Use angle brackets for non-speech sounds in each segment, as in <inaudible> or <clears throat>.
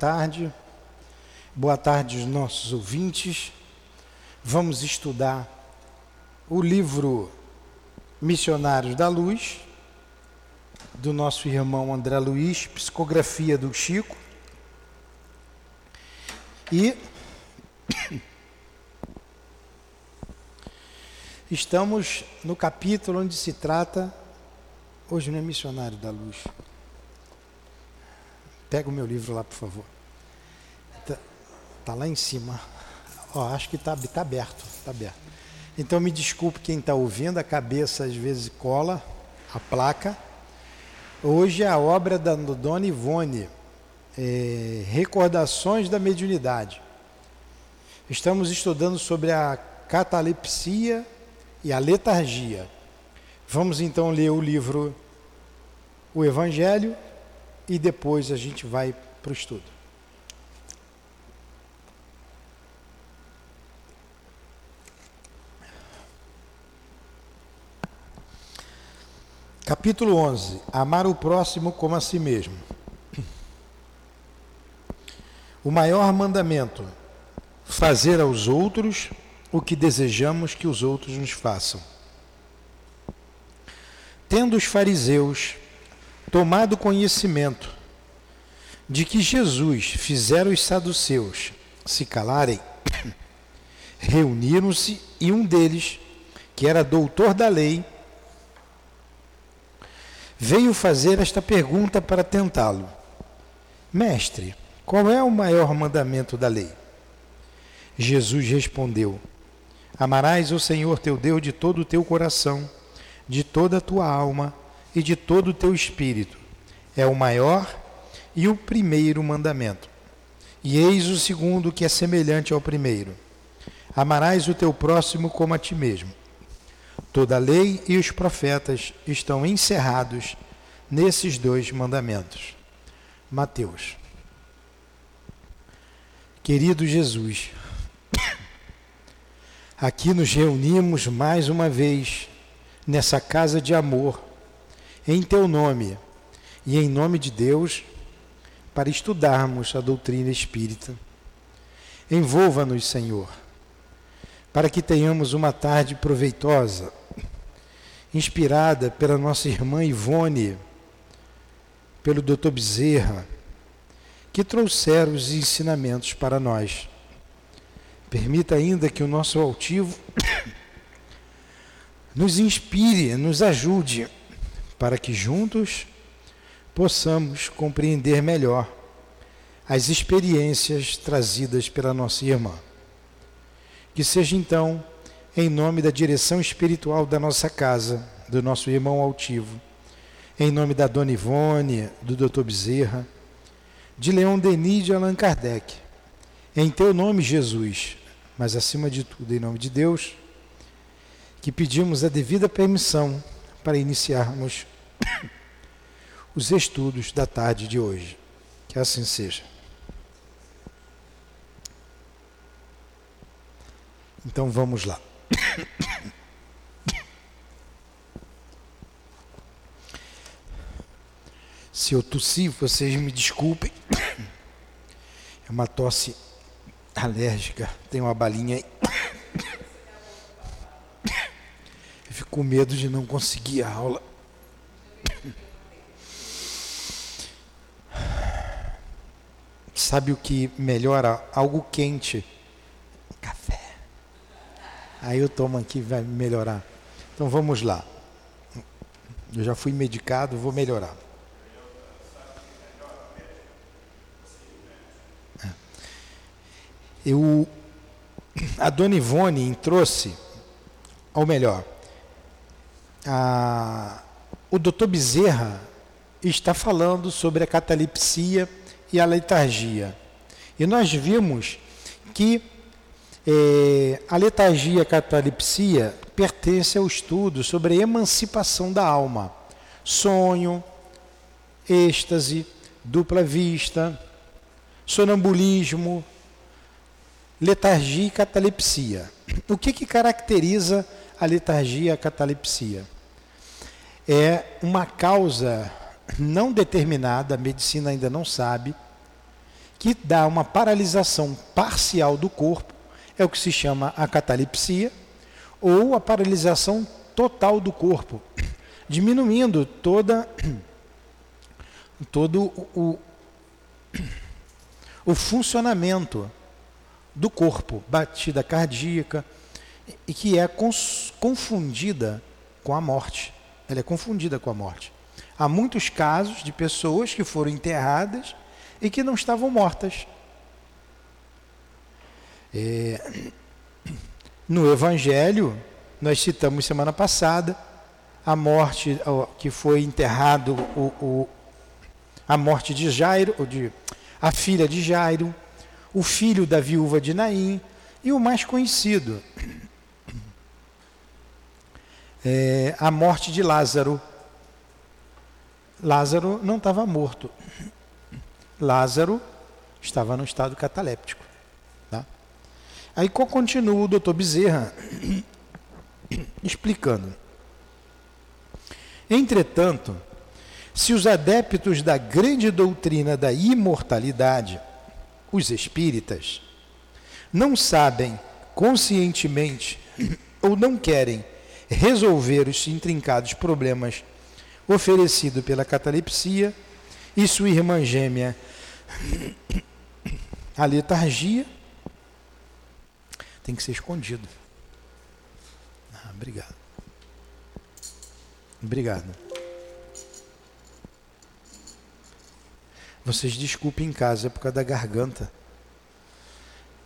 tarde. Boa tarde aos nossos ouvintes. Vamos estudar o livro Missionários da Luz, do nosso irmão André Luiz, psicografia do Chico. E <coughs> estamos no capítulo onde se trata. Hoje não é Missionário da Luz. Pega o meu livro lá, por favor. Está tá lá em cima. Ó, acho que está tá aberto. Tá aberto. Então me desculpe quem está ouvindo, a cabeça às vezes cola a placa. Hoje é a obra da Dona Ivone, é, Recordações da Mediunidade. Estamos estudando sobre a catalepsia e a letargia. Vamos então ler o livro O Evangelho e depois a gente vai para o estudo. Capítulo 11: Amar o próximo como a si mesmo. O maior mandamento: fazer aos outros o que desejamos que os outros nos façam. Tendo os fariseus tomado conhecimento de que Jesus fizera os saduceus se calarem, <coughs> reuniram-se e um deles, que era doutor da lei, veio fazer esta pergunta para tentá-lo: Mestre, qual é o maior mandamento da lei? Jesus respondeu: Amarás o Senhor teu Deus de todo o teu coração, de toda a tua alma e de todo o teu espírito. É o maior e o primeiro mandamento. E eis o segundo, que é semelhante ao primeiro: Amarás o teu próximo como a ti mesmo. Toda a lei e os profetas estão encerrados nesses dois mandamentos. Mateus. Querido Jesus, aqui nos reunimos mais uma vez nessa casa de amor em teu nome e em nome de Deus para estudarmos a doutrina espírita. Envolva-nos, Senhor, para que tenhamos uma tarde proveitosa, inspirada pela nossa irmã Ivone, pelo Dr. Bezerra, que trouxeram os ensinamentos para nós. Permita ainda que o nosso altivo <coughs> nos inspire, nos ajude para que juntos possamos compreender melhor as experiências trazidas pela nossa irmã. Que seja então, em nome da direção espiritual da nossa casa, do nosso irmão altivo, em nome da Dona Ivone, do Dr. Bezerra, de Leão Denis de Allan Kardec, em teu nome, Jesus, mas acima de tudo, em nome de Deus, que pedimos a devida permissão para iniciarmos <coughs> os estudos da tarde de hoje. Que assim seja. Então vamos lá. <coughs> Se eu tossir, vocês me desculpem. <coughs> É uma tosse alérgica. Tem uma balinha aí. Eu fico com medo de não conseguir a aula. Sabe o que melhora? Algo quente. Café. Aí eu tomo aqui vai melhorar. Então vamos lá. Eu já fui medicado, vou melhorar. Eu, a dona Ivone trouxe, ou melhor, a, o doutor Bezerra está falando sobre a catalepsia e a letargia. E nós vimos que é, a letargia e a catalepsia pertence ao estudo sobre a emancipação da alma. Sonho, êxtase, dupla vista, sonambulismo, letargia e catalepsia. O que, que caracteriza a letargia a catalepsia? É uma causa não determinada, a medicina ainda não sabe, que dá uma paralisação parcial do corpo, é o que se chama a catalepsia, ou a paralisação total do corpo, diminuindo toda todo o, o funcionamento do corpo, batida cardíaca, e que é confundida com a morte. Ela é confundida com a morte. Há muitos casos de pessoas que foram enterradas e que não estavam mortas. É, <clears throat> no Evangelho, nós citamos semana passada a morte que foi enterrado o, o, a morte de Jairo, de, a filha de Jairo, o filho da viúva de Naim e o mais conhecido, é, a morte de Lázaro. Lázaro não estava morto. Lázaro estava no estado cataléptico. Tá? Aí continua o doutor Bezerra <clears throat> explicando. Entretanto, se os adeptos da grande doutrina da imortalidade, os espíritas, não sabem conscientemente <clears throat> ou não querem resolver os intrincados problemas oferecidos pela catalepsia e sua irmã gêmea, a letargia, tem que ser escondido. Ah, obrigado. Obrigado. Vocês desculpem em casa, é por causa da garganta.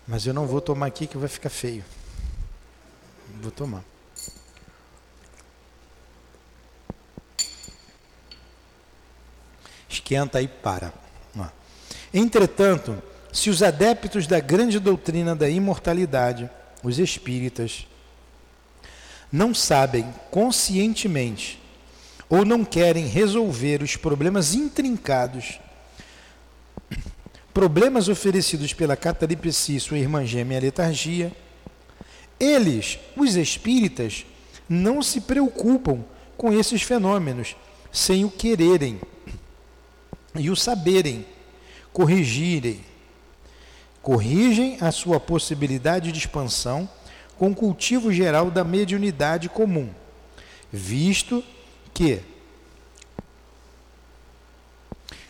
Mas eu não vou tomar aqui que vai ficar feio. Vou tomar. Esquenta e para. Entretanto, se os adeptos da grande doutrina da imortalidade, os espíritas, não sabem conscientemente ou não querem resolver os problemas intrincados, problemas oferecidos pela catalepsia e sua irmã gêmea letargia, eles, os espíritas, não se preocupam com esses fenômenos sem o quererem e o saberem, corrigirem. Corrigem a sua possibilidade de expansão com o cultivo geral da mediunidade comum, visto que.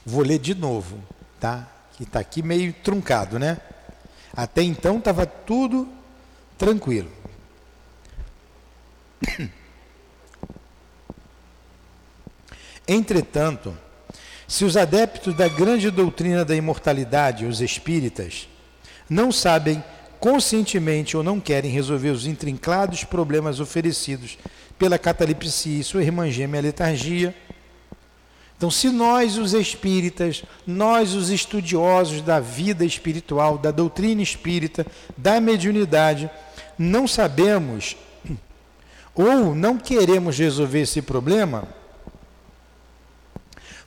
Vou ler de novo, tá? Que está aqui meio truncado, né? Até então estava tudo tranquilo. <coughs> Entretanto, se os adeptos da grande doutrina da imortalidade, os espíritas, não sabem conscientemente ou não querem resolver os intrincados problemas oferecidos pela catalepsia e sua irmã gêmea letargia, então, se nós, os espíritas, nós, os estudiosos da vida espiritual, da doutrina espírita, da mediunidade, não sabemos ou não queremos resolver esse problema,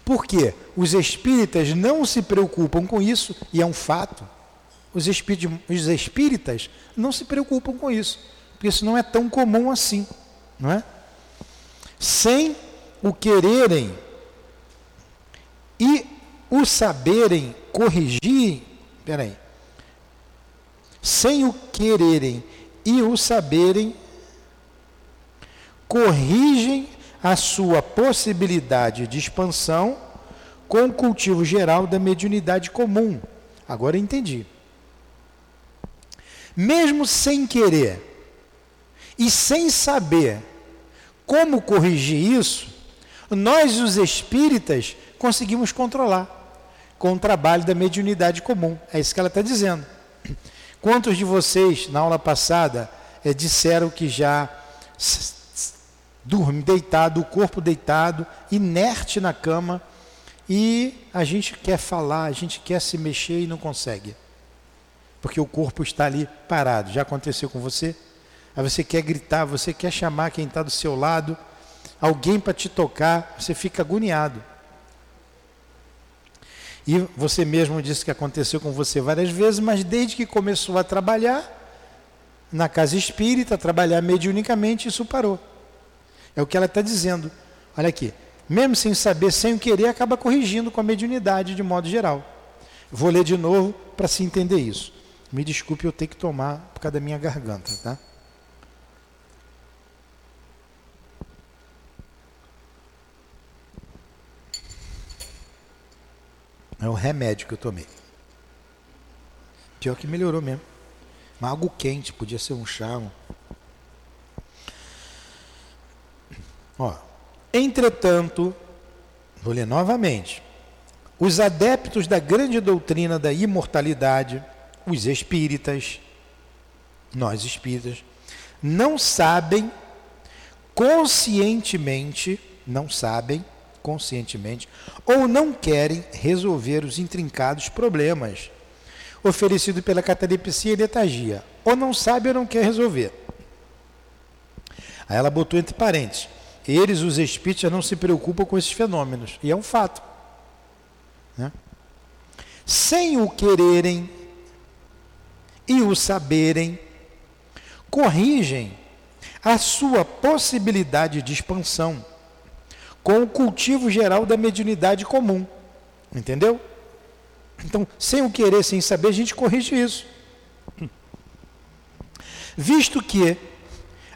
porque os espíritas não se preocupam com isso, e é um fato. Os, os espíritas não se preocupam com isso, porque isso não é tão comum assim, não é? Sem o quererem e o saberem corrigir, peraí, sem o quererem e o saberem, corrigem a sua possibilidade de expansão com o cultivo geral da mediunidade comum. Agora entendi. Mesmo sem querer e sem saber como corrigir isso, nós, os espíritas, conseguimos controlar com o trabalho da mediunidade comum. É isso que ela está dizendo. Quantos de vocês, na aula passada, é, disseram que já dorme deitado, o corpo deitado, inerte na cama, e a gente quer falar, a gente quer se mexer e não consegue. Porque o corpo está ali parado. Já aconteceu com você? Aí você quer gritar, você quer chamar quem está do seu lado, alguém para te tocar, você fica agoniado. E você mesmo disse que aconteceu com você várias vezes, mas desde que começou a trabalhar na casa espírita, trabalhar mediunicamente, isso parou. É o que ela está dizendo. Olha aqui, mesmo sem saber, sem o querer, acaba corrigindo com a mediunidade de modo geral. Vou ler de novo para se entender isso. Me desculpe eu ter que tomar por causa da minha garganta, tá? É um remédio que eu tomei. Pior que melhorou mesmo. Mas algo quente, podia ser um chá. Um... Ó, entretanto, vou ler novamente. Os adeptos da grande doutrina da imortalidade, os espíritas, nós espíritas, não sabem conscientemente, não sabem conscientemente ou não querem resolver os intrincados problemas oferecidos pela catalepsia e letargia, ou não sabe ou não quer resolver. Aí ela botou entre parênteses: eles, os espíritos, não se preocupam com esses fenômenos, e é um fato. Né? Sem o quererem e o saberem, corrigem a sua possibilidade de expansão com o cultivo geral da mediunidade comum. Entendeu? Então, sem o querer, sem saber, a gente corrige isso. Visto que,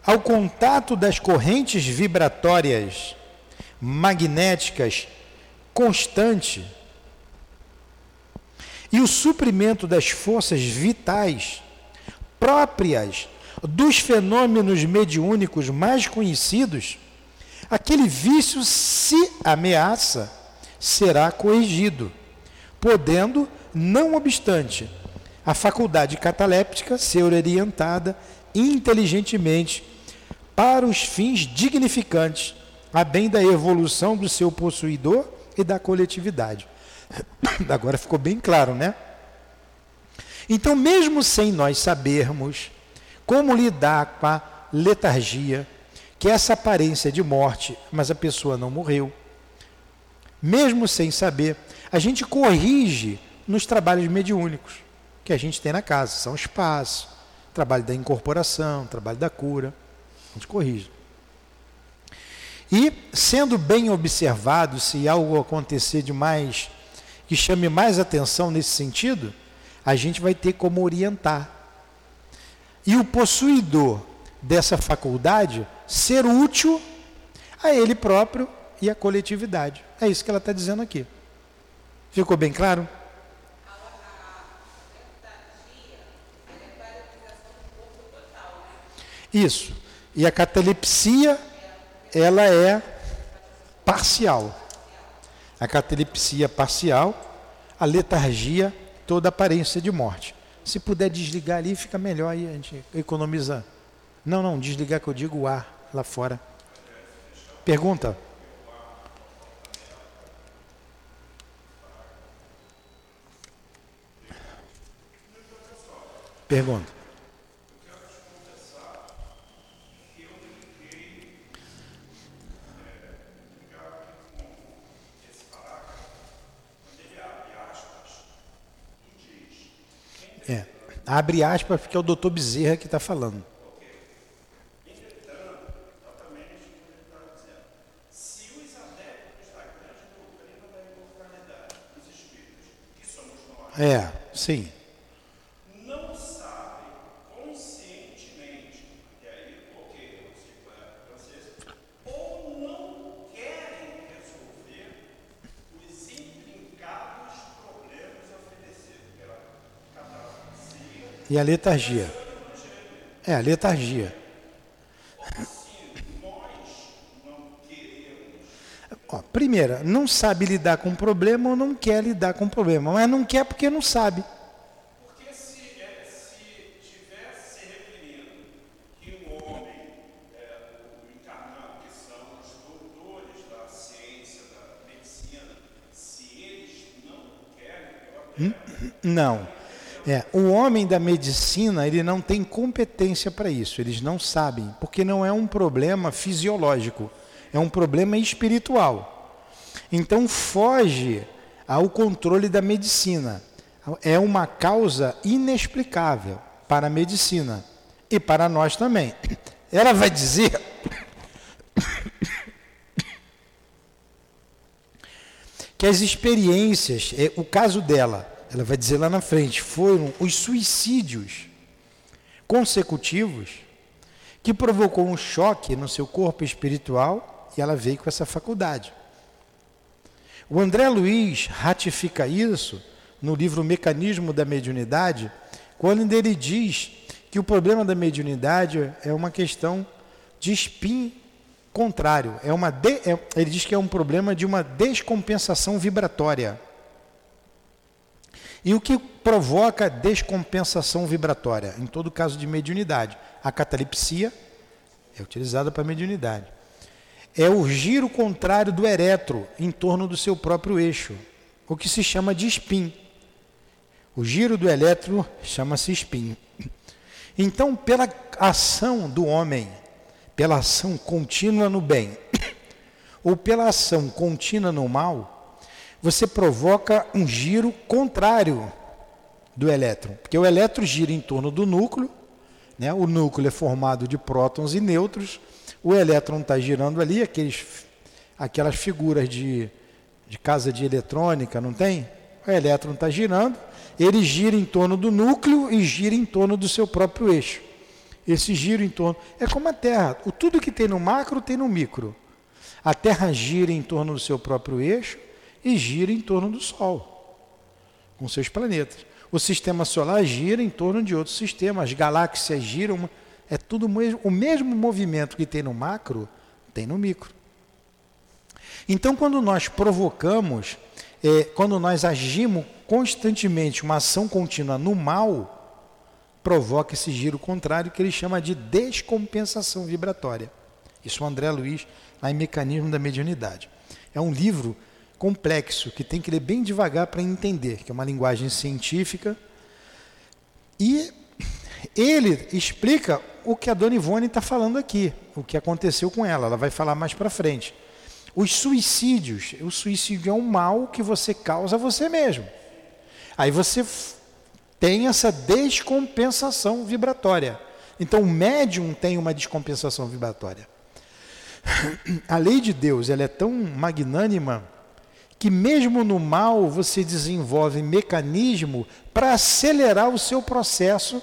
ao contato das correntes vibratórias magnéticas constante e o suprimento das forças vitais próprias dos fenômenos mediúnicos mais conhecidos, aquele vício, se ameaça, será corrigido, podendo, não obstante, a faculdade cataléptica ser orientada inteligentemente para os fins dignificantes, a bem da evolução do seu possuidor e da coletividade. <coughs> Agora ficou bem claro, né? Então, mesmo sem nós sabermos como lidar com a letargia, que é essa aparência de morte, mas a pessoa não morreu. Mesmo sem saber, a gente corrige nos trabalhos mediúnicos que a gente tem na casa. São espaços, trabalho da incorporação, trabalho da cura. A gente corrige. E, sendo bem observado, se algo acontecer de mais, que chame mais atenção nesse sentido, a gente vai ter como orientar. E o possuidor dessa faculdade ser útil a ele próprio e à coletividade. É isso que ela está dizendo aqui. Ficou bem claro? Isso. E a catalepsia, ela é parcial. A catalepsia parcial, a letargia, toda aparência de morte. Se puder desligar ali, fica melhor aí, a gente economiza. Não, não, desligar que eu digo o ar lá fora. Pergunta. Pergunta. É. Abre aspas porque é o doutor Bezerra que está falando. É, sim. Não sabem conscientemente, e aí coloquei francês, ou não querem resolver os intrincados problemas oferecidos pela catalepsia. E a letargia. É, a letargia. Ó, primeira, não sabe lidar com o problema ou não quer lidar com o problema. Mas não quer porque não sabe. É, um é, querem, Não. É, o homem da medicina, ele não tem competência para isso, eles não sabem, porque não é um problema fisiológico é um problema espiritual. Então foge ao controle da medicina. É uma causa inexplicável para a medicina e para nós também. <coughs> Ela vai dizer <coughs> que as experiências, é, o caso dela, ela vai dizer lá na frente, foram os suicídios consecutivos que provocou um choque no seu corpo espiritual e ela veio com essa faculdade. O André Luiz ratifica isso no livro Mecanismo da Mediunidade, quando ele diz que o problema da mediunidade é uma questão de spin contrário, é uma de, é, ele diz que é um problema de uma descompensação vibratória. E o que provoca descompensação vibratória? Em todo caso de mediunidade, a catalepsia é utilizada para mediunidade. É o giro contrário do eretro em torno do seu próprio eixo, o que se chama de spin. O giro do elétron chama-se spin. Então, pela ação do homem, pela ação contínua no bem, <coughs> ou pela ação contínua no mal, você provoca um giro contrário do elétron. Porque o elétron gira em torno do núcleo, né? o núcleo é formado de prótons e nêutrons, o elétron está girando ali, aqueles, aquelas figuras de, de casa de eletrônica, não tem? O elétron está girando, ele gira em torno do núcleo e gira em torno do seu próprio eixo. Esse giro em torno. É como a Terra. O, tudo que tem no macro tem no micro. A Terra gira em torno do seu próprio eixo e gira em torno do Sol, com seus planetas. O sistema solar gira em torno de outro sistema, as galáxias giram. É tudo mesmo, o mesmo movimento que tem no macro, tem no micro. Então, quando nós provocamos, é, quando nós agimos constantemente uma ação contínua no mal, provoca esse giro contrário que ele chama de descompensação vibratória. Isso o André Luiz, lá em Mecanismo da Mediunidade. É um livro complexo que tem que ler bem devagar para entender, que é uma linguagem científica. E ele explica o que a Dona Ivone está falando aqui, o que aconteceu com ela. Ela vai falar mais para frente. Os suicídios, o suicídio é um mal que você causa a você mesmo. Aí você tem essa descompensação vibratória. Então o médium tem uma descompensação vibratória. <clears throat> A lei de Deus ela é tão magnânima que mesmo no mal você desenvolve mecanismo para acelerar o seu processo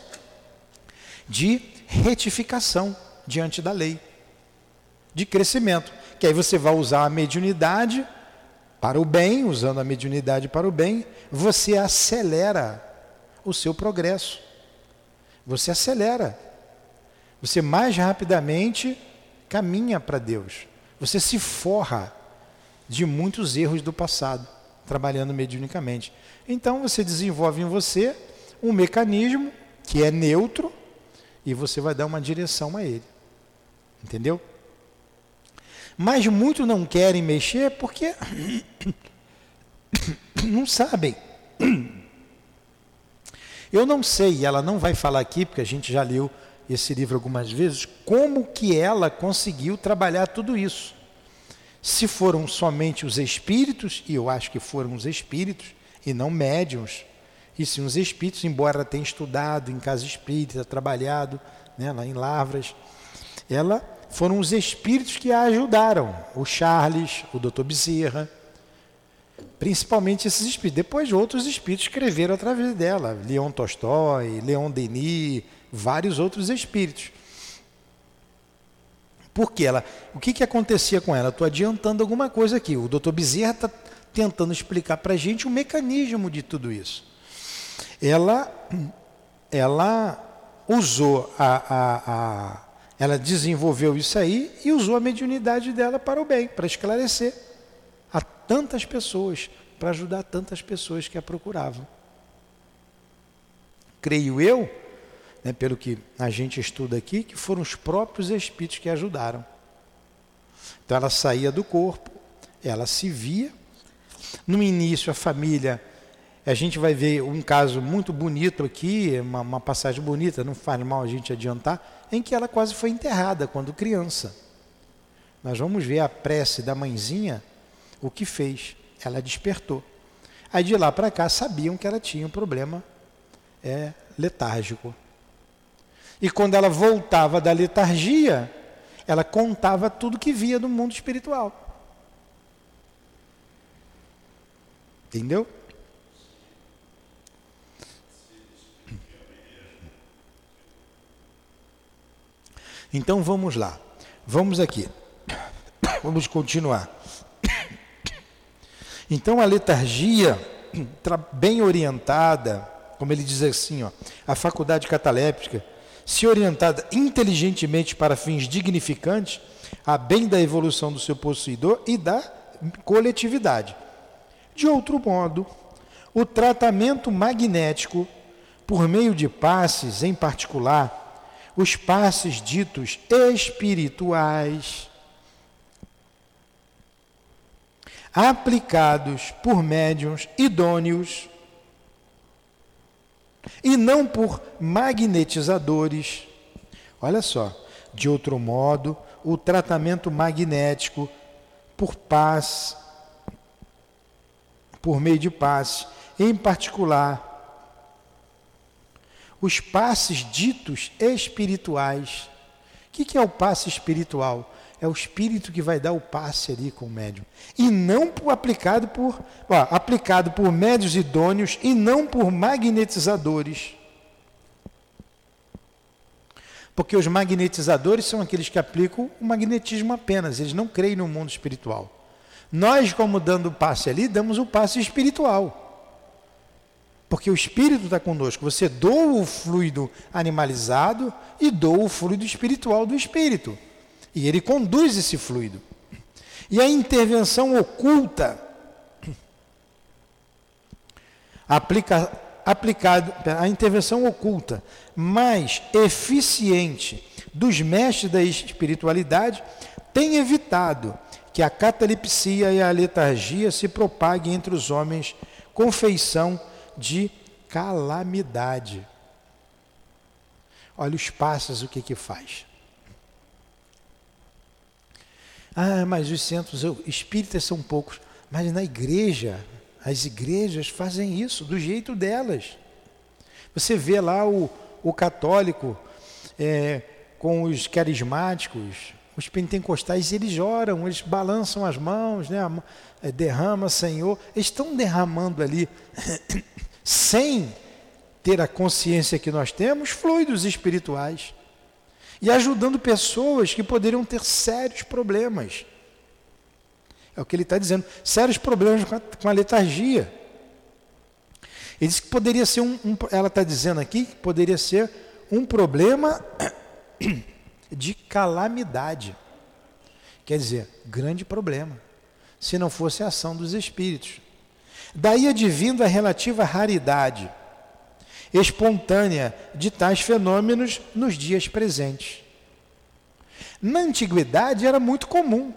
de retificação diante da lei, de crescimento. Que aí você vai usar a mediunidade para o bem, usando a mediunidade para o bem, você acelera o seu progresso. Você acelera. Você mais rapidamente caminha para Deus. Você se forra de muitos erros do passado, trabalhando mediunicamente. Então você desenvolve em você um mecanismo que é neutro e você vai dar uma direção a ele. Entendeu? Mas muitos não querem mexer porque <coughs> não sabem. <coughs> Eu não sei, ela não vai falar aqui, porque a gente já leu esse livro algumas vezes, como que ela conseguiu trabalhar tudo isso. Se foram somente os espíritos, e eu acho que foram os espíritos, e não médiums, e sim os espíritos, embora tenha estudado em casa espírita, trabalhado né, lá em Lavras, ela foram os espíritos que a ajudaram, o Charles, o Dr. Bezerra, principalmente esses espíritos. Depois outros espíritos escreveram através dela, Leon Tolstói, Leon Denis, vários outros espíritos. Porque ela, o que, que acontecia com ela? Estou adiantando alguma coisa aqui. O Dr. Bezerra está tentando explicar para a gente o mecanismo de tudo isso. Ela, ela usou a, a, a ela desenvolveu isso aí e usou a mediunidade dela para o bem, para esclarecer a tantas pessoas, para ajudar tantas pessoas que a procuravam. Creio eu, né, pelo que a gente estuda aqui, que foram os próprios espíritos que ajudaram. Então ela saía do corpo, ela se via. No início, a família a gente vai ver um caso muito bonito aqui, uma, uma, passagem bonita, não faz mal a gente adiantar, em que ela quase foi enterrada quando criança. Nós vamos ver a prece da mãezinha, o que fez. Ela despertou. Aí de lá para cá sabiam que ela tinha um problema é, letárgico. E quando ela voltava da letargia, ela contava tudo que via do mundo espiritual. Entendeu? Então vamos lá. Vamos aqui. Vamos continuar. Então a letargia bem orientada, como ele diz assim, ó, a faculdade cataléptica se orientada inteligentemente para fins dignificantes, a bem da evolução do seu possuidor e da coletividade. De outro modo, o tratamento magnético, por meio de passes em particular, os passes ditos espirituais, aplicados por médiums idôneos e não por magnetizadores. Olha só, de outro modo, o tratamento magnético por paz, por meio de paz, em particular, os passes ditos espirituais. O que é o passe espiritual? É o espírito que vai dar o passe ali com o médium. E não aplicado por ó, aplicado por médios idôneos e não por magnetizadores. Porque os magnetizadores são aqueles que aplicam o magnetismo apenas, eles não creem no mundo espiritual. Nós, como dando o passe ali, damos o passe espiritual. Porque o espírito está conosco. Você doa o fluido animalizado e doa o fluido espiritual do espírito. E ele conduz esse fluido. E a intervenção oculta, aplica, aplicado, a intervenção oculta mais eficiente dos mestres da espiritualidade tem evitado que a catalepsia e a letargia se propaguem entre os homens com feição de calamidade. Olha os passos, o que que faz. Ah, mas os centros espíritas são poucos. Mas na igreja, as igrejas fazem isso do jeito delas. Você vê lá o, o católico é, com os carismáticos, os pentecostais, eles oram, eles balançam as mãos, né? É, derrama, Senhor. Eles estão derramando ali <coughs> sem ter a consciência que nós temos, fluidos espirituais. E ajudando pessoas que poderiam ter sérios problemas. É o que ele está dizendo, sérios problemas com a, com a letargia. Ele diz que poderia ser um, um ela está dizendo aqui que poderia ser um problema <coughs> de calamidade. Quer dizer, grande problema, se não fosse a ação dos espíritos. Daí advindo a relativa raridade espontânea de tais fenômenos nos dias presentes. Na antiguidade era muito comum,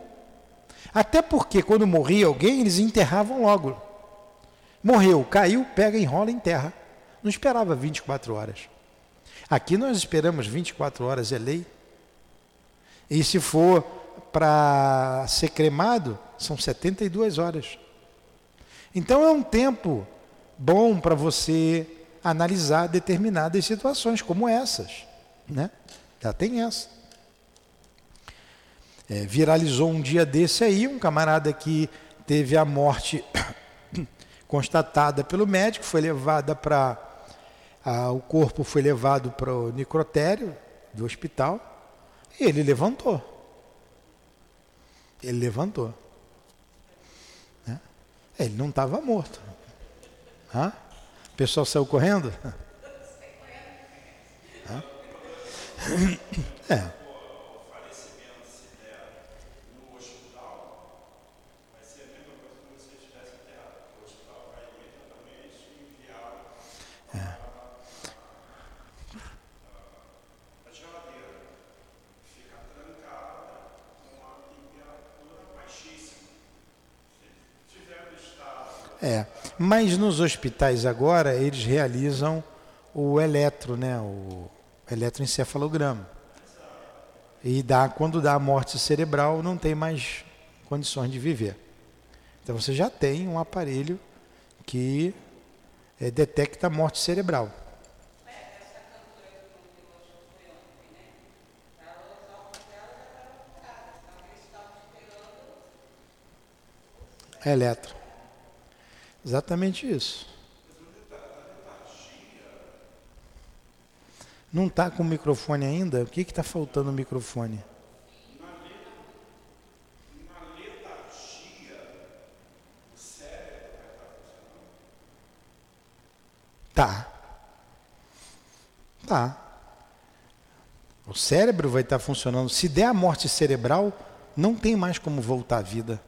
até porque quando morria alguém eles enterravam logo. Morreu, caiu, pega, enrola em terra. Não esperava 24 horas. Aqui nós esperamos 24 horas, é lei. E se for para ser cremado, são 72 horas. Então é um tempo bom para você analisar determinadas situações como essas, né? Já tem essa. É, viralizou um dia desse aí um camarada que teve a morte <coughs> constatada pelo médico, foi levada para o corpo foi levado para o necrotério do hospital e ele levantou. Ele levantou. Ele não estava morto. O pessoal saiu correndo? É. É, mas nos hospitais agora eles realizam o eletro, né, o eletroencefalograma. E dá, quando dá a morte cerebral, não tem mais condições de viver. Então você já tem um aparelho que é, detecta a morte cerebral. Eletro. Exatamente isso. Não está com o microfone ainda? O que está faltando no microfone? Tá. Tá. O cérebro vai estar funcionando. Se der a morte cerebral, não tem mais como voltar à vida.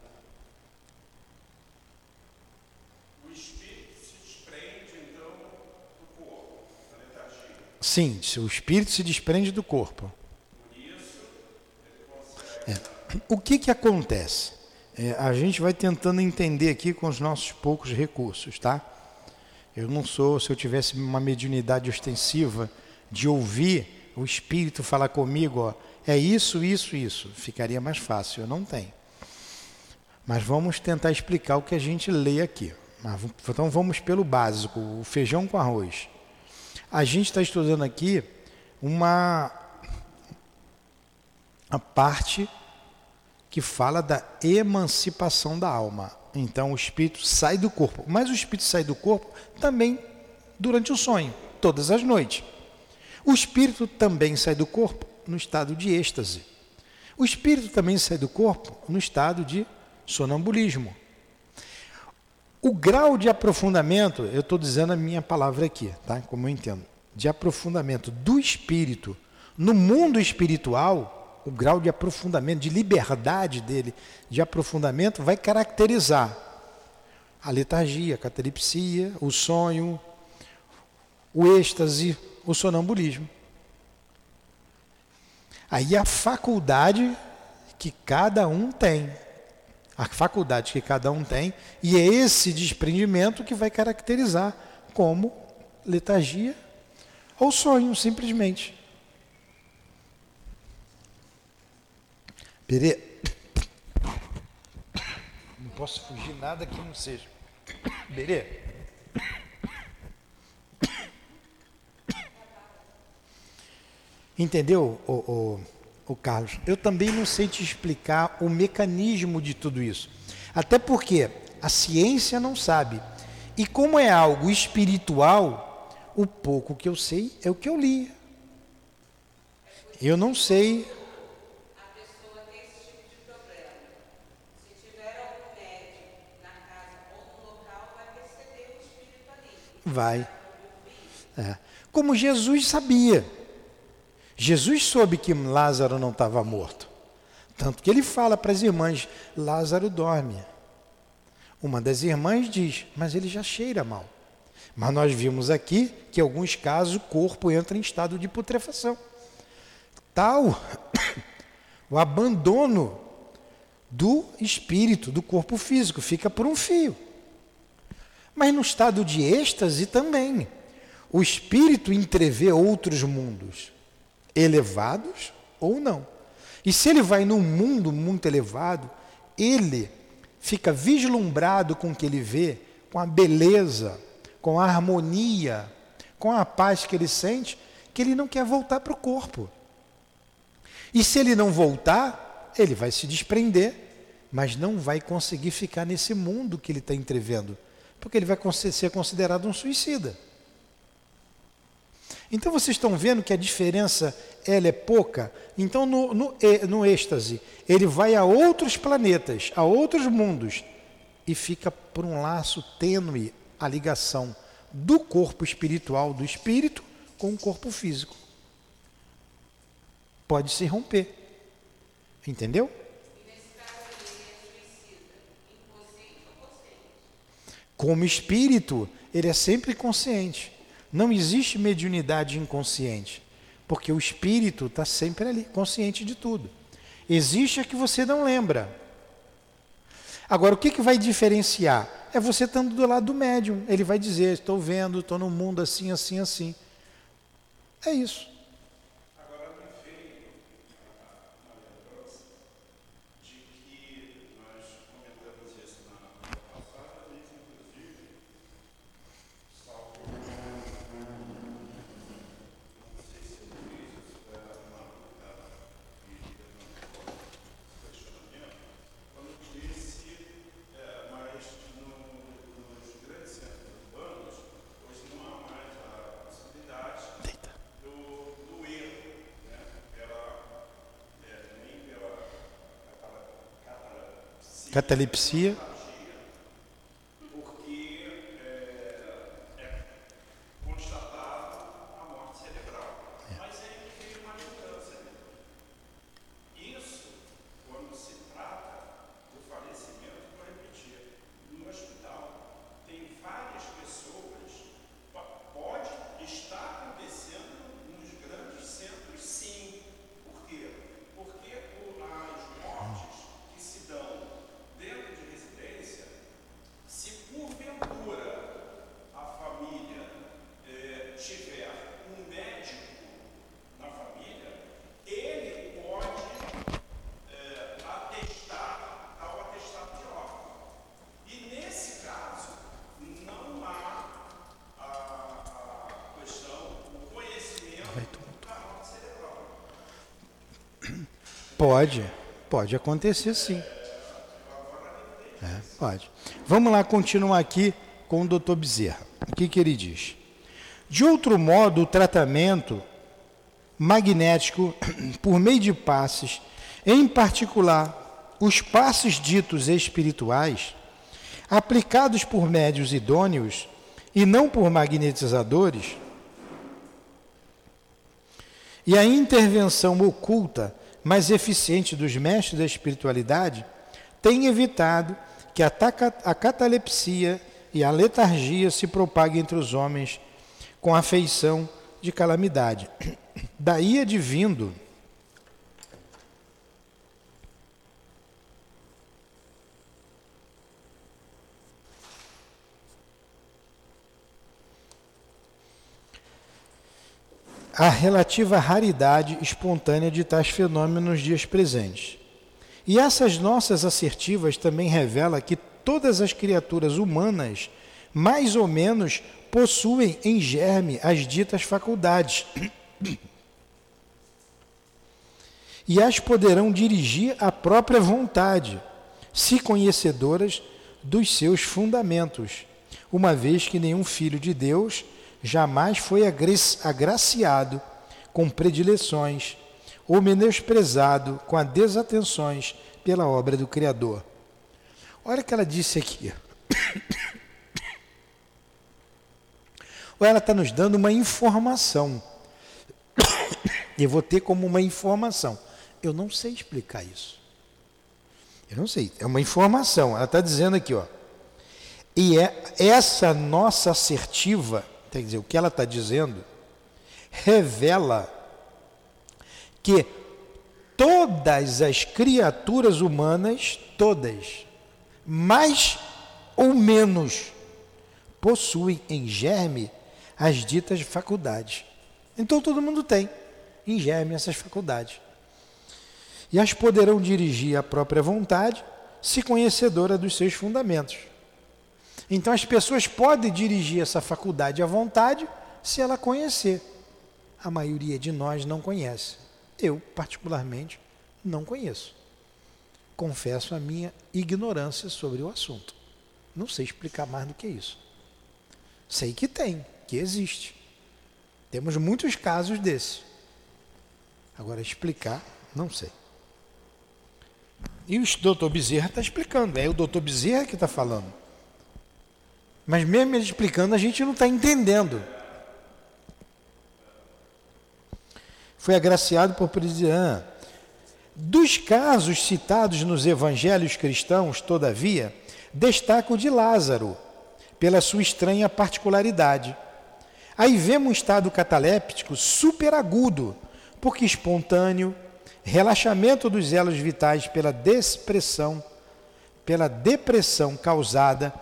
O espírito se desprende, então, do corpo, da letargia. Sim, o espírito se desprende do corpo. É. O que, que acontece? É, a gente vai tentando entender aqui com os nossos poucos recursos, tá? Eu não sou, se eu tivesse uma mediunidade ostensiva de ouvir o espírito falar comigo, ó, é isso, isso, isso, ficaria mais fácil. Eu não tenho. Mas vamos tentar explicar o que a gente lê aqui. Então vamos pelo básico, o feijão com arroz. A gente está estudando aqui uma a parte que fala da emancipação da alma. Então o espírito sai do corpo, mas o espírito sai do corpo também durante o sonho, todas as noites. O espírito também sai do corpo no estado de êxtase. O espírito também sai do corpo no estado de sonambulismo. O grau de aprofundamento, eu estou dizendo a minha palavra aqui, tá? Como eu entendo, de aprofundamento do espírito no mundo espiritual, o grau de aprofundamento, de liberdade dele, de aprofundamento, vai caracterizar a letargia, a catalepsia, o sonho, o êxtase, o sonambulismo. Aí a faculdade que cada um tem, a faculdade que cada um tem, e é esse desprendimento que vai caracterizar como letargia ou sonho, simplesmente. Pere... Não posso fugir nada que não seja. Berê. Entendeu, o, o, o Carlos? Eu também não sei te explicar o mecanismo de tudo isso. Até porque a ciência não sabe. E como é algo espiritual, o pouco que eu sei é o que eu li. Eu não sei. a pessoa tem esse tipo de problema. Se tiver algum médico na casa ou no local, vai perceber o espírito ali. Vai. É. Como Jesus sabia. Jesus soube que Lázaro não estava morto. Tanto que ele fala para as irmãs: Lázaro dorme. Uma das irmãs diz: Mas ele já cheira mal. Mas nós vimos aqui que, em alguns casos, o corpo entra em estado de putrefação. Tal <coughs> o abandono do espírito, do corpo físico, fica por um fio. Mas no estado de êxtase também. O espírito entrevê outros mundos, elevados ou não. E se ele vai num mundo muito elevado, ele fica vislumbrado com o que ele vê, com a beleza, com a harmonia, com a paz que ele sente, que ele não quer voltar para o corpo. E se ele não voltar, ele vai se desprender, mas não vai conseguir ficar nesse mundo que ele está entrevendo, porque ele vai ser considerado um suicida. Então vocês estão vendo que a diferença ela é pouca. Então no, no, no êxtase ele vai a outros planetas, a outros mundos e fica por um laço tênue a ligação do corpo espiritual do espírito com o corpo físico. Pode se romper. Entendeu? Como espírito, ele é sempre consciente. Não existe mediunidade inconsciente, porque o espírito está sempre ali, consciente de tudo. Existe a que você não lembra. Agora, o que, que vai diferenciar? É você estando do lado do médium. Ele vai dizer: estou vendo, estou no mundo assim, assim, assim. É isso. Agora me veio uma lembrança de que nós comentamos isso na aula passada, e inclusive, salvo, não sei se eu fiz isso, era uma questionamento, quando disse, é, mas no, nos grandes centros urbanos, hoje não há mais a possibilidade Deita. do Catalepsia. porque é, é constatada a morte cerebral. Mas aí veio uma mudança. Isso, quando se trata do falecimento, vou repetir, no hospital tem várias pessoas, po- pode estar acontecendo nos grandes centros, sim. Por quê? Porque o- as mortes que se dão dentro de residência se porventura a família eh, tiver um médico na família, ele pode eh, atestar, dar o atestado de óbito. E nesse caso, não há a, a questão, o conhecimento da morte cerebral. Pode, pode acontecer sim. É, pode. Vamos lá continuar aqui com o Dr. Bezerra. O que, que ele diz? De outro modo, o tratamento magnético <clears throat> por meio de passes, em particular os passes ditos espirituais, aplicados por médios idôneos e não por magnetizadores, e a intervenção oculta, mas eficiente dos mestres da espiritualidade, tem evitado que a, a catalepsia e a letargia se propaguem entre os homens com afeição de calamidade. <clears throat> Daí advindo a relativa raridade espontânea de tais fenômenos nos dias presentes. E essas nossas assertivas também revelam que todas as criaturas humanas, mais ou menos, possuem em germe as ditas faculdades. <clears throat> E as poderão dirigir à própria vontade, se conhecedoras dos seus fundamentos, uma vez que nenhum filho de Deus jamais foi agraciado com predileções ou menosprezado com as desatenções pela obra do Criador. Olha o que ela disse aqui. Ela está nos dando uma informação. Eu vou ter como uma informação. Eu não sei explicar isso. Eu não sei. É uma informação. Ela está dizendo aqui, ó. E é essa nossa assertiva, quer dizer, o que ela está dizendo, revela que todas as criaturas humanas, todas, mais ou menos, possuem em germe as ditas faculdades. Então todo mundo tem em germe essas faculdades. E as poderão dirigir à própria vontade, se conhecedora dos seus fundamentos. Então as pessoas podem dirigir essa faculdade à vontade se ela conhecer. A maioria de nós não conhece. Eu, particularmente, não conheço. Confesso a minha ignorância sobre o assunto. Não sei explicar mais do que isso. Sei que tem, que existe. Temos muitos casos desse. Agora, explicar, não sei. E o doutor Bezerra está explicando. É o doutor Bezerra que está falando. Mas mesmo ele explicando, a gente não está entendendo. Foi agraciado por Presidian. Dos casos citados nos evangelhos cristãos, todavia, destaca o de Lázaro, pela sua estranha particularidade. Aí vemos um estado cataléptico superagudo, porque espontâneo, relaxamento dos elos vitais pela depressão, pela depressão causada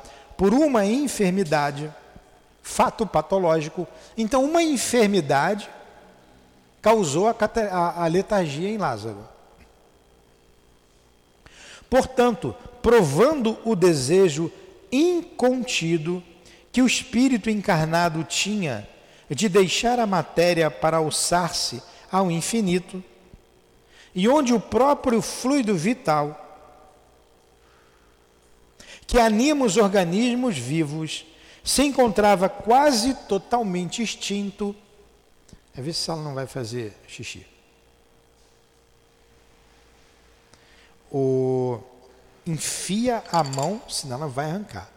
por uma enfermidade, fato patológico. Então, uma enfermidade causou a, a- a letargia em Lázaro. Portanto, provando o desejo incontido que o espírito encarnado tinha de deixar a matéria para alçar-se ao infinito, e onde o próprio fluido vital que anima os organismos vivos se encontrava quase totalmente extinto. É ver se ela não vai fazer xixi. O... enfia a mão, senão ela vai arrancar.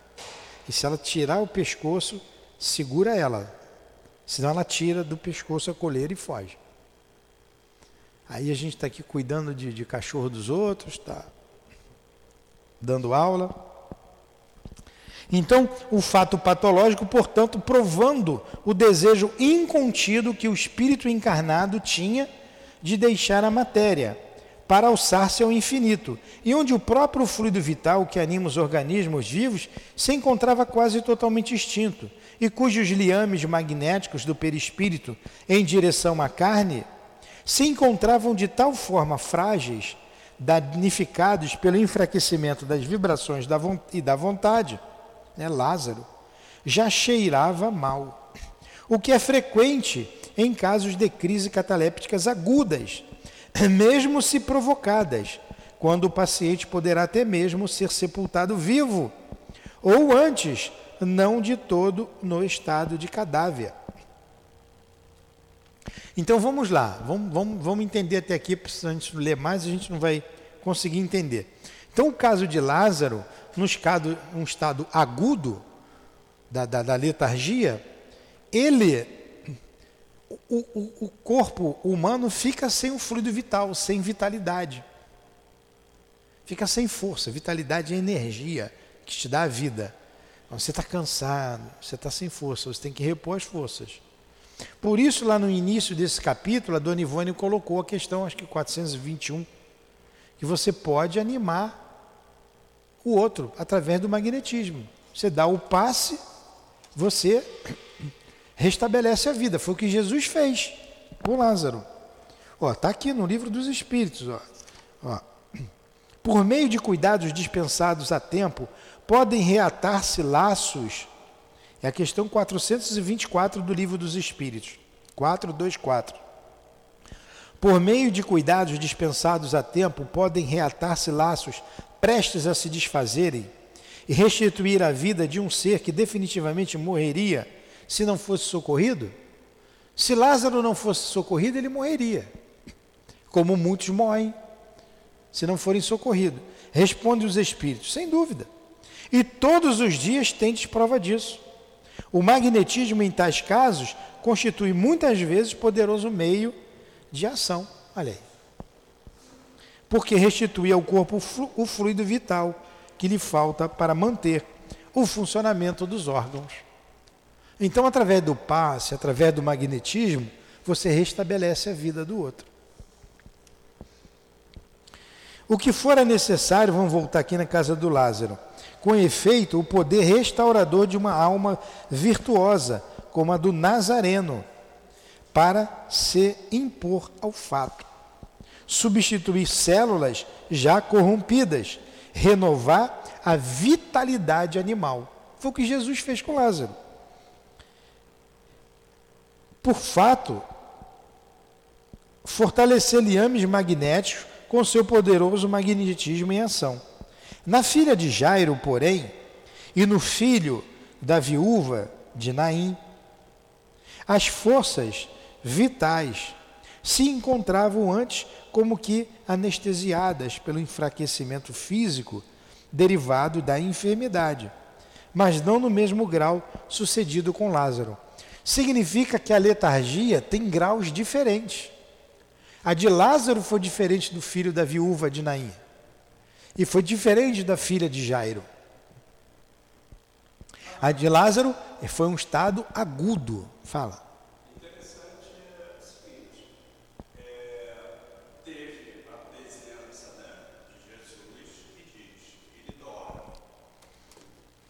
E se ela tirar o pescoço, segura ela. Senão ela tira do pescoço a coleira e foge. Aí a gente está aqui cuidando de, de cachorro dos outros, está dando aula. Então, o fato patológico, portanto, provando o desejo incontido que o espírito encarnado tinha de deixar a matéria para alçar-se ao infinito, e onde o próprio fluido vital que anima os organismos vivos se encontrava quase totalmente extinto, e cujos liames magnéticos do perispírito em direção à carne se encontravam de tal forma frágeis, danificados pelo enfraquecimento das vibrações e da vontade, né, Lázaro, já cheirava mal, o que é frequente em casos de crise catalépticas agudas, <clears throat> mesmo se provocadas, quando o paciente poderá até mesmo ser sepultado vivo, ou antes, não de todo no estado de cadáver. Então vamos lá, vamos, vamos, vamos entender até aqui, se a gente ler mais, a gente não vai conseguir entender. Então, o caso de Lázaro, no estado, um estado agudo da, da, da letargia, ele o, o, o corpo humano fica sem o fluido vital, sem vitalidade. Fica sem força. Vitalidade é energia que te dá a vida. Você está cansado, você está sem força, você tem que repor as forças. Por isso, lá no início desse capítulo, a Dona Ivone colocou a questão, acho que 421, que você pode animar o outro através do magnetismo. Você dá o passe, você restabelece a vida. Foi o que Jesus fez com Lázaro. Está aqui no livro dos Espíritos. Ó. Ó. Por meio de cuidados dispensados a tempo, podem reatar-se laços. É a questão 424 do livro dos Espíritos. 424. Por meio de cuidados dispensados a tempo, podem reatar-se laços prestes a se desfazerem e restituir a vida de um ser que definitivamente morreria se não fosse socorrido? Se Lázaro não fosse socorrido, ele morreria, como muitos morrem se não forem socorridos. Responde os Espíritos, sem dúvida. E todos os dias tendes prova disso. O magnetismo, em tais casos, constitui muitas vezes poderoso meio de ação. Olha aí. Porque restitui ao corpo o fluido vital que lhe falta para manter o funcionamento dos órgãos. Então, através do passe, através do magnetismo, você restabelece a vida do outro. O que fora necessário, vamos voltar aqui na casa do Lázaro, com efeito, o poder restaurador de uma alma virtuosa, como a do Nazareno, para se impor ao fato, substituir células já corrompidas, renovar a vitalidade animal. Foi o que Jesus fez com Lázaro por fato, fortalecer liames magnéticos com seu poderoso magnetismo em ação. Na filha de Jairo, porém, e no filho da viúva de Naim, as forças vitais se encontravam antes como que anestesiadas pelo enfraquecimento físico derivado da enfermidade, mas não no mesmo grau sucedido com Lázaro. Significa que a letargia tem graus diferentes. A de Lázaro foi diferente do filho da viúva de Naim. E foi diferente da filha de Jairo. A de Lázaro foi um estado agudo. Fala. Interessante é o seguinte: é, teve a presença né, de Jesus e diz: ele dorme.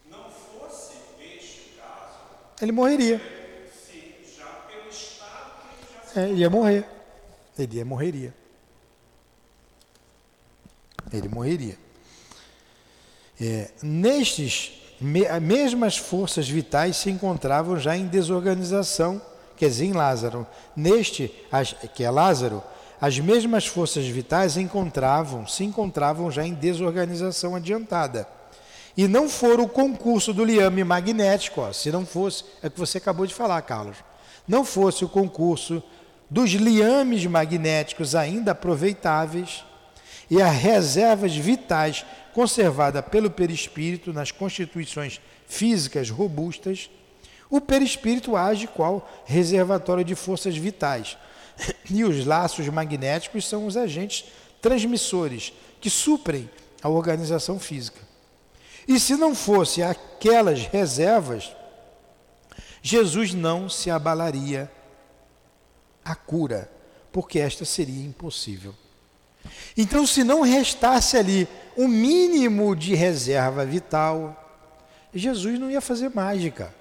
Não fosse este caso, Ele morreria. É, ele ia morrer. Ele ia morreria. Ele morreria. É, nestes, me, mesmas forças vitais se encontravam já em desorganização, quer dizer, em Lázaro. Neste, as, que é Lázaro, as mesmas forças vitais encontravam, se encontravam já em desorganização adiantada. E não for o concurso do liame magnético, ó, se não fosse, é o que você acabou de falar, Carlos, não fosse o concurso dos liames magnéticos ainda aproveitáveis e as reservas vitais conservada pelo perispírito nas constituições físicas robustas, o perispírito age qual reservatório de forças vitais. E os laços magnéticos são os agentes transmissores que suprem a organização física. E se não fosse aquelas reservas, Jesus não se abalaria a cura, porque esta seria impossível. Então, se não restasse ali um mínimo de reserva vital, Jesus não ia fazer mágica.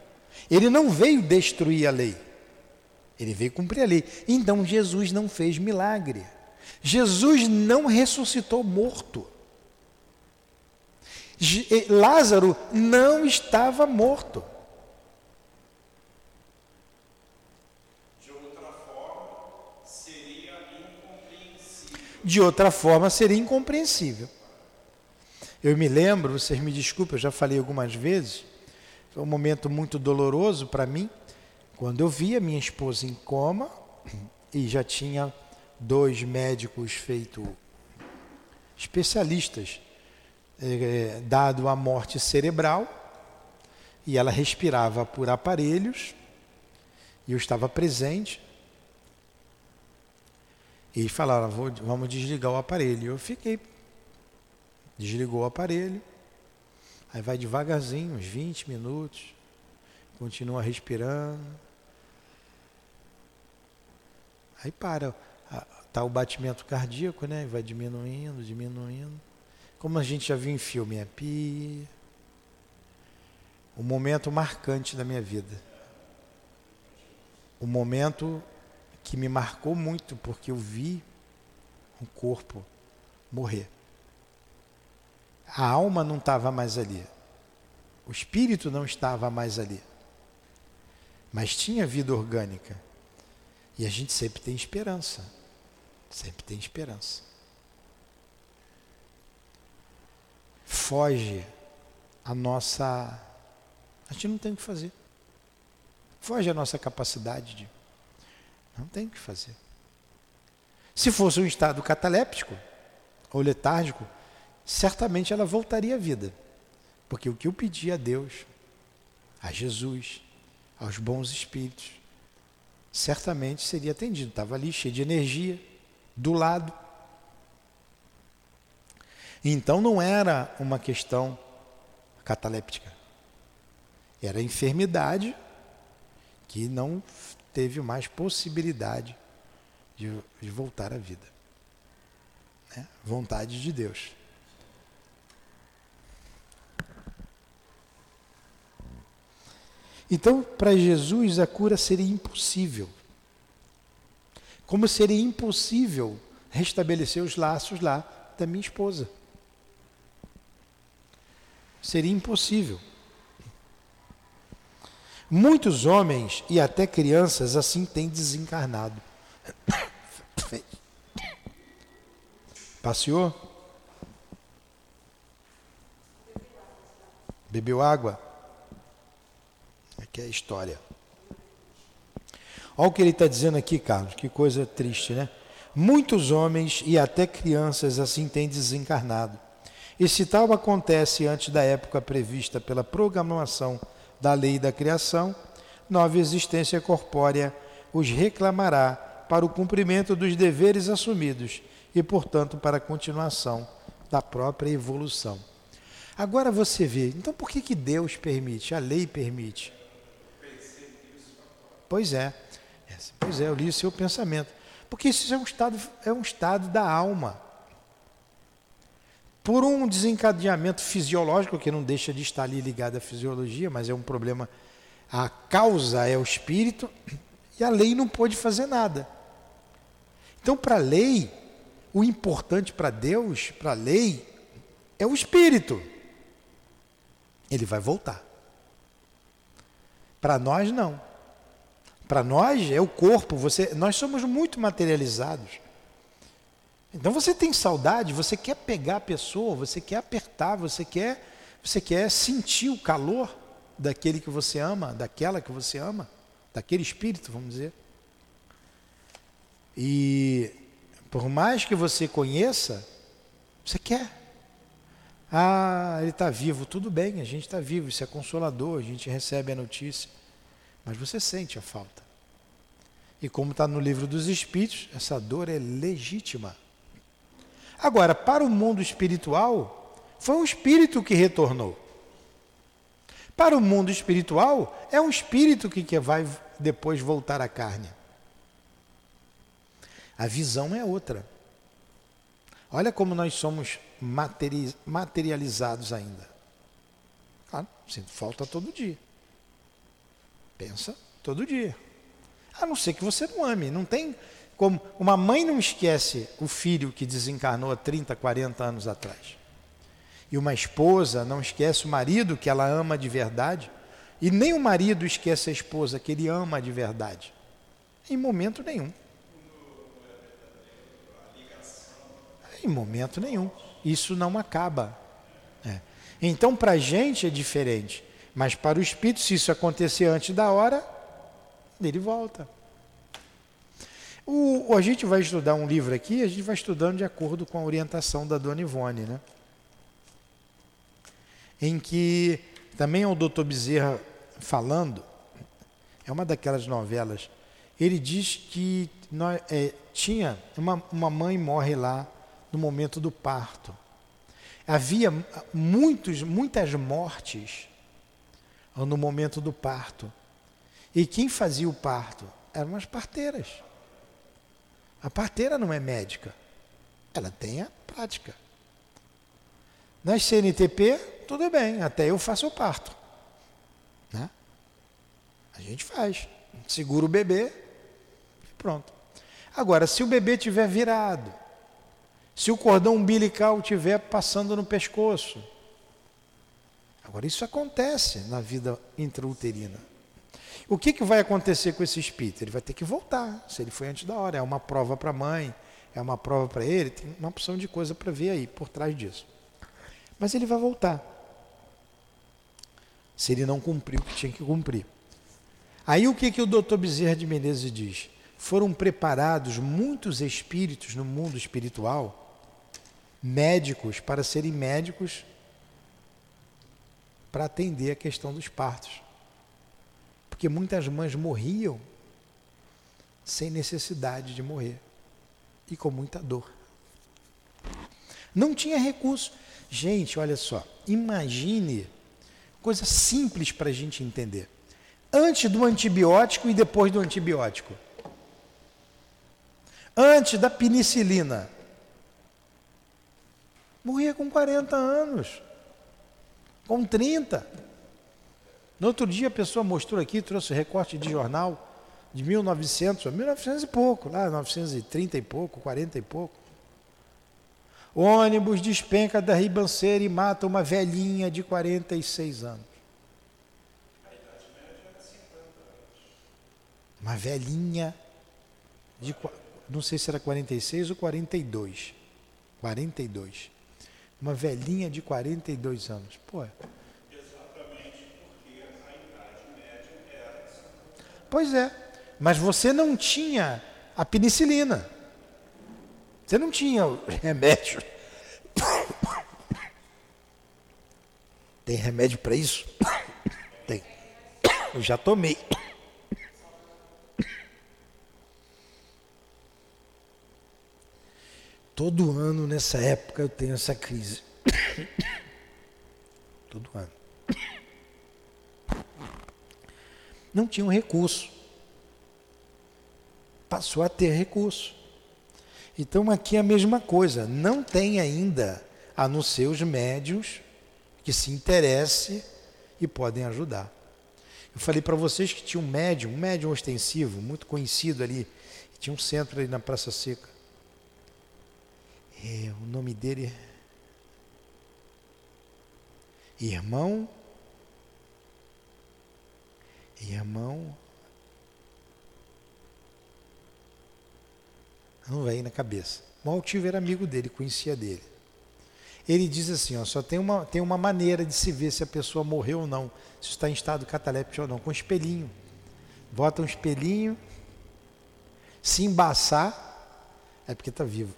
Ele não veio destruir a lei. Ele veio cumprir a lei. Então Jesus não fez milagre. Jesus não ressuscitou morto. Lázaro não estava morto. De outra forma, seria incompreensível. De outra forma, seria incompreensível. Eu me lembro, vocês me desculpem, eu já falei algumas vezes, foi um momento muito doloroso para mim, quando eu vi a minha esposa em coma e já tinha dois médicos feito especialistas é, dado a morte cerebral e ela respirava por aparelhos e eu estava presente e falaram vamos desligar o aparelho. Eu fiquei desligou o aparelho aí vai devagarzinho uns 20 minutos continua respirando aí para tá o batimento cardíaco né vai diminuindo diminuindo como a gente já viu em filme, é pi. O momento marcante da minha vida. O momento que me marcou muito, porque eu vi um corpo morrer. A alma não estava mais ali. O espírito não estava mais ali. Mas tinha vida orgânica. E a gente sempre tem esperança. Sempre tem esperança. Foge a nossa. A gente não tem o que fazer. Foge a nossa capacidade de. Não tem o que fazer. Se fosse um estado cataléptico ou letárgico, certamente ela voltaria à vida. Porque o que eu pedi a Deus, a Jesus, aos bons espíritos, certamente seria atendido. Estava ali cheio de energia, do lado. Então não era uma questão cataléptica. Era enfermidade que não teve mais possibilidade de, de voltar à vida. Né? Vontade de Deus. Então, para Jesus, a cura seria impossível. Como seria impossível restabelecer os laços lá da minha esposa. Seria impossível. Muitos homens e até crianças assim têm desencarnado. Passeou? Bebeu água? Aqui é a história. Olha o que ele está dizendo aqui, Carlos, que coisa triste, né? Muitos homens e até crianças assim têm desencarnado. E se tal acontece antes da época prevista pela programação da lei da criação, nova existência corpórea os reclamará para o cumprimento dos deveres assumidos e, portanto, para a continuação da própria evolução. Agora você vê, então por que, que Deus permite? A lei permite. Pois é, pois é, eu li o seu pensamento. Porque isso é um estado, é um estado da alma por um desencadeamento fisiológico que não deixa de estar ali ligado à fisiologia, mas é um problema. A causa é o espírito e a lei não pode fazer nada. Então, para a lei, o importante para Deus, para a lei, é o espírito. Ele vai voltar. Para nós, não. Para nós é o corpo. Você, nós somos muito materializados. Então você tem saudade, você quer pegar a pessoa, você quer apertar, você quer, você quer sentir o calor daquele que você ama, daquela que você ama, daquele espírito, vamos dizer. E por mais que você conheça, você quer. Ah, ele está vivo, tudo bem, a gente está vivo, isso é consolador, a gente recebe a notícia, mas você sente a falta. E como está no livro dos Espíritos, essa dor é legítima. Agora, para o mundo espiritual, foi um espírito que retornou. Para o mundo espiritual, é um espírito que vai depois voltar à carne. A visão é outra. Olha como nós somos materializados ainda. Claro, sinto falta todo dia. Pensa todo dia. A não ser que você não ame. Não tem como. Uma mãe não esquece o filho que desencarnou há 30, 40 anos atrás. E uma esposa não esquece o marido que ela ama de verdade. E nem o marido esquece a esposa que ele ama de verdade. Em momento nenhum. Em momento nenhum. Isso não acaba. É. Então, para a gente é diferente. Mas para o espírito, se isso acontecer antes da hora, ele volta. O, a gente vai estudar um livro aqui, a gente vai estudando de acordo com a orientação da Dona Ivone, né? Em que também é o doutor Bezerra falando, é uma daquelas novelas, ele diz que nós, é, tinha uma, uma mãe morre lá no momento do parto. Havia muitos, muitas mortes no momento do parto. E quem fazia o parto? Eram as parteiras. A parteira não é médica. Ela tem a prática. Nas CNTP, tudo bem, até eu faço o parto. Né? A gente faz. Segura o bebê e pronto. Agora, se o bebê tiver virado, se o cordão umbilical estiver passando no pescoço. Agora, isso acontece na vida intrauterina. O que, que vai acontecer com esse espírito? Ele vai ter que voltar, se ele foi antes da hora. É uma prova para a mãe, é uma prova para ele, tem uma opção de coisa para ver aí por trás disso. Mas ele vai voltar. Se ele não cumpriu o que tinha que cumprir. Aí o que, que o doutor Bezerra de Menezes diz? Foram preparados muitos espíritos no mundo espiritual médicos para serem médicos para atender a questão dos partos. Porque muitas mães morriam sem necessidade de morrer e com muita dor. Não tinha recurso. Gente, olha só, imagine coisa simples para a gente entender. Antes do antibiótico e depois do antibiótico. Antes da penicilina Morria com 40 anos, com 30. No outro dia a pessoa mostrou aqui, trouxe recorte de jornal de 1900, 1900 e pouco, lá 930 e pouco, 40 e pouco. O ônibus despenca da ribanceira e mata uma velhinha de 46 anos. Uma velhinha de não sei se era 46 ou 42. 42. Uma velhinha de 42 anos. Pô. Exatamente porque a idade média era essa. Pois é. Mas você não tinha a penicilina. Você não tinha o remédio. Tem remédio para isso? Tem. Eu já tomei. Todo ano nessa época eu tenho essa crise. Todo ano. Não tinha um recurso. Passou a ter recurso. Então aqui é a mesma coisa. Não tem ainda, a não ser os médios que se interesse e podem ajudar. Eu falei para vocês que tinha um médium, um médium ostensivo, muito conhecido ali, tinha um centro ali na Praça Seca. É, o nome dele é Irmão. Irmão. Não vem na cabeça. O Altivo era amigo dele, conhecia dele. Ele diz assim: ó, só tem uma, tem uma maneira de se ver se a pessoa morreu ou não, se está em estado cataléptico ou não, com espelhinho. Bota um espelhinho, se embaçar, é porque está vivo.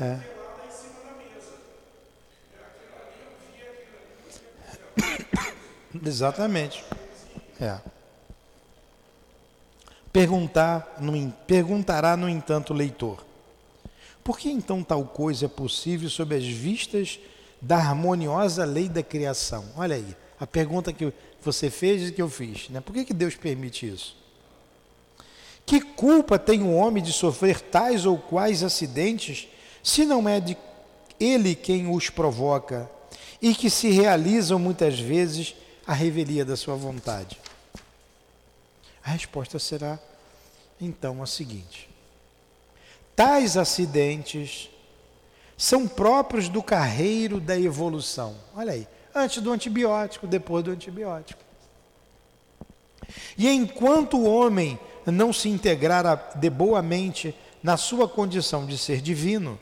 É. <coughs> Exatamente. É. Perguntar, no, perguntará, no entanto, o leitor: por que então tal coisa é possível sob as vistas da harmoniosa lei da criação? Olha aí, a pergunta que você fez e que eu fiz. Né? Por que, que Deus permite isso? Que culpa tem o homem de sofrer tais ou quais acidentes, se não é de ele quem os provoca e que se realizam muitas vezes a revelia da sua vontade? A resposta será então a seguinte: tais acidentes são próprios do carreiro da evolução. Olha aí, antes do antibiótico, depois do antibiótico. E enquanto o homem não se integrar de boa mente na sua condição de ser divino,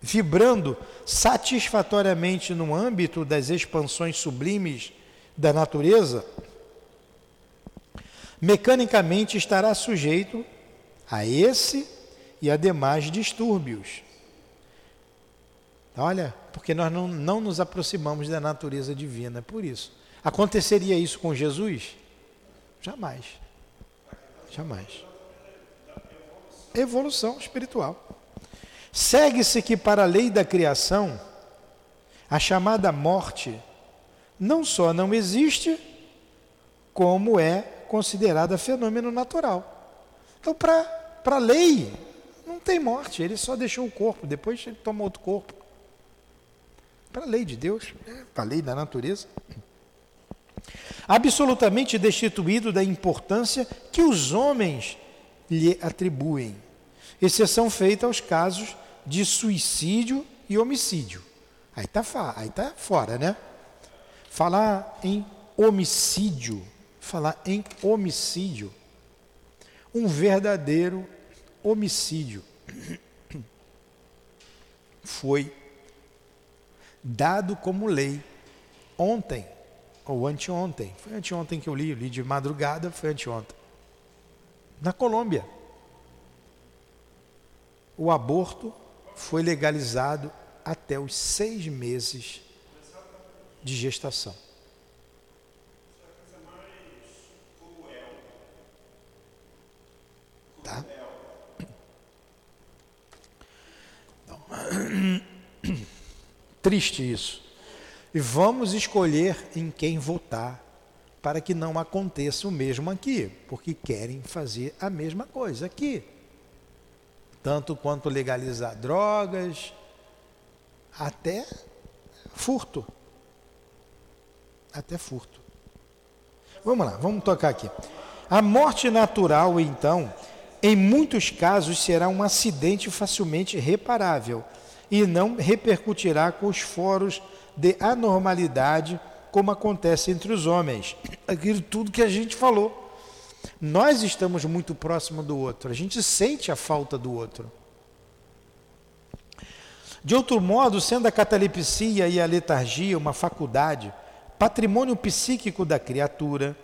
vibrando satisfatoriamente no âmbito das expansões sublimes da natureza, mecanicamente estará sujeito a esse e a demais distúrbios. Olha, porque nós não, não nos aproximamos da natureza divina, é por isso. Aconteceria isso com Jesus? Jamais. Jamais. Evolução espiritual. Segue-se que para a lei da criação, a chamada morte não só não existe, como é considerada fenômeno natural. Então, para a lei, não tem morte, ele só deixou o corpo, depois ele toma outro corpo. Para a lei de Deus, né? para a lei da natureza. Absolutamente destituído da importância que os homens lhe atribuem, exceção feita aos casos de suicídio e homicídio. Aí está aí tá fora, né? Falar em homicídio, falar em homicídio, um verdadeiro homicídio <clears throat> foi dado como lei ontem ou anteontem. Foi anteontem que eu li, eu li de madrugada, foi anteontem. Na Colômbia, o aborto foi legalizado até os seis meses de gestação. Tá? <coughs> Triste isso. E vamos escolher em quem votar para que não aconteça o mesmo aqui, porque querem fazer a mesma coisa aqui. Tanto quanto legalizar drogas, até furto até furto. Vamos lá, vamos tocar aqui. A morte natural, então, em muitos casos será um acidente facilmente reparável e não repercutirá com os foros de anormalidade como acontece entre os homens. Aquilo tudo que a gente falou. Nós estamos muito próximo do outro, a gente sente a falta do outro. De outro modo, sendo a catalepsia e a letargia uma faculdade, patrimônio psíquico da criatura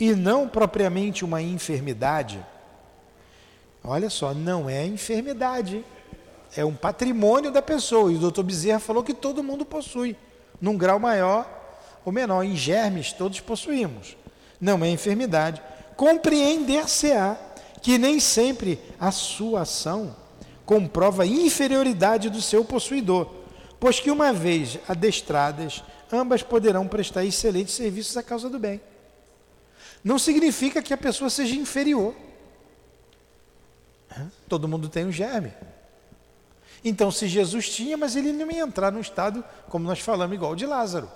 e não propriamente uma enfermidade. Olha só, não é enfermidade, é um patrimônio da pessoa. E o doutor Bezerra falou que todo mundo possui, num grau maior ou menor. Em germes, todos possuímos. Não é enfermidade. Compreender-se-á que nem sempre a sua ação comprova a inferioridade do seu possuidor, pois que uma vez adestradas ambas poderão prestar excelentes serviços à causa do bem. Não significa que a pessoa seja inferior. Todo mundo tem um germe. Então, se Jesus tinha, mas ele não ia entrar no estado, como nós falamos, igual de Lázaro.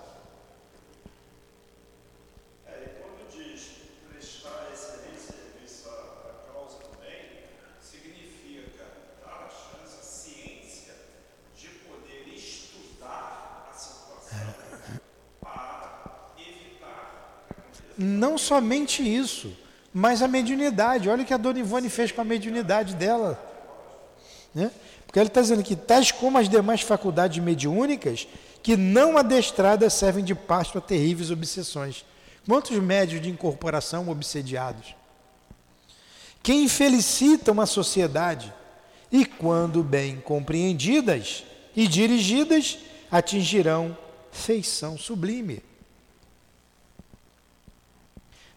Não somente isso, mas a mediunidade. Olha o que a dona Ivone fez com a mediunidade dela. Né? Porque ele está dizendo que, tais como as demais faculdades mediúnicas, que não adestradas servem de pasto a terríveis obsessões. Quantos médios de incorporação obsediados? Quem felicita uma sociedade e, quando bem compreendidas e dirigidas, atingirão feição sublime.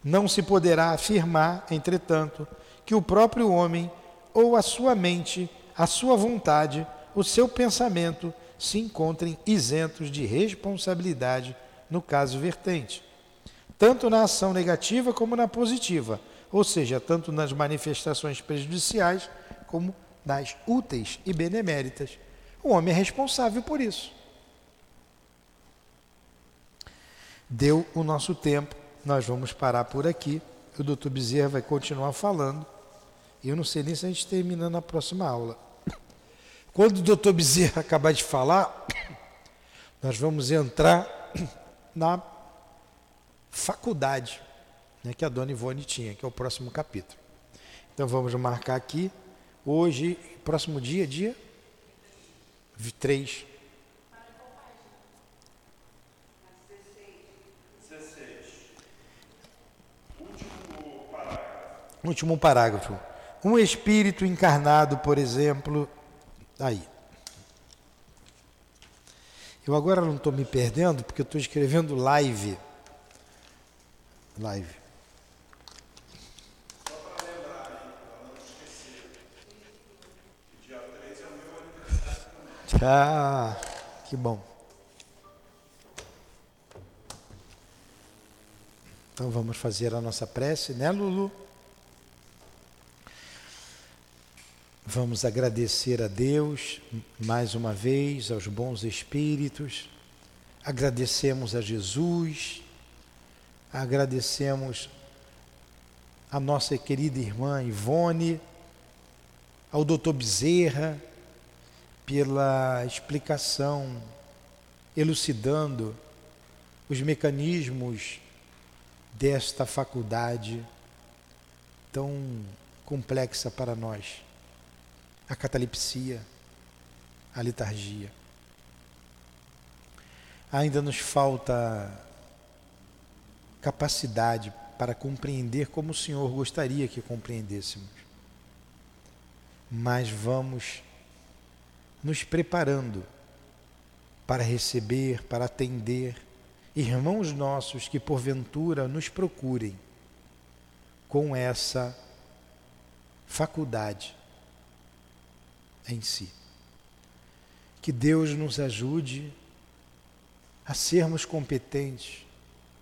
Não se poderá afirmar, entretanto, que o próprio homem ou a sua mente, a sua vontade, o seu pensamento se encontrem isentos de responsabilidade no caso vertente, tanto na ação negativa como na positiva, ou seja, tanto nas manifestações prejudiciais como nas úteis e beneméritas. O homem é responsável por isso. Deu o nosso tempo, nós vamos parar por aqui. O doutor Bezerra vai continuar falando. E eu não sei nem se a gente termina na próxima aula. Quando o doutor Bezerra acabar de falar, nós vamos entrar na faculdade né, que a dona Ivone tinha, que é o próximo capítulo. Então vamos marcar aqui, hoje, próximo dia, dia 3. 16. Último parágrafo. Último parágrafo. Um espírito encarnado, por exemplo, aí. Eu agora não estou me perdendo porque estou escrevendo live. Live. 3 é. Ah, que bom. Então vamos fazer a nossa prece, né, Lulu? Vamos agradecer a Deus mais uma vez, aos bons espíritos. Agradecemos a Jesus. Agradecemos a nossa querida irmã Ivone, ao doutor Bezerra, pela explicação, elucidando os mecanismos desta faculdade tão complexa para nós a catalepsia, a letargia. Ainda nos falta capacidade para compreender como o Senhor gostaria que compreendêssemos. Mas vamos nos preparando para receber, para atender irmãos nossos que porventura nos procurem com essa faculdade em si. Que Deus nos ajude a sermos competentes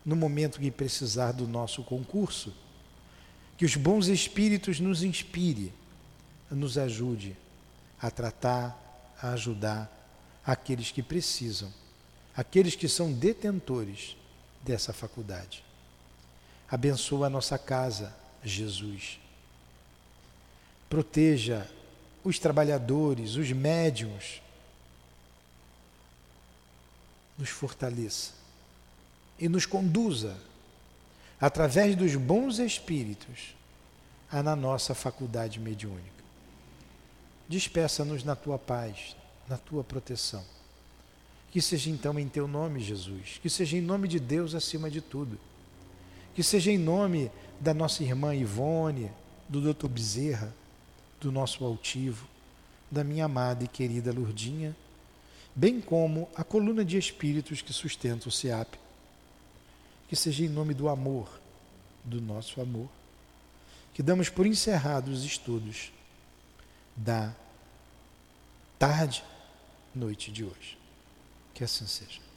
no momento que precisar do nosso concurso. Que os bons espíritos nos inspire, nos ajude a tratar, a ajudar aqueles que precisam, aqueles que são detentores dessa faculdade. Abençoa a nossa casa, Jesus. Proteja os trabalhadores, os médiums, nos fortaleça e nos conduza, através dos bons espíritos, a na nossa faculdade mediúnica. Despeça-nos na tua paz, na tua proteção. Que seja então em teu nome, Jesus, que seja em nome de Deus acima de tudo. Que seja em nome da nossa irmã Ivone, do doutor Bezerra, do nosso altivo, da minha amada e querida Lurdinha, bem como a coluna de espíritos que sustenta o SEAP. Que seja em nome do amor, do nosso amor, que damos por encerrados os estudos da tarde, noite de hoje. Que assim seja.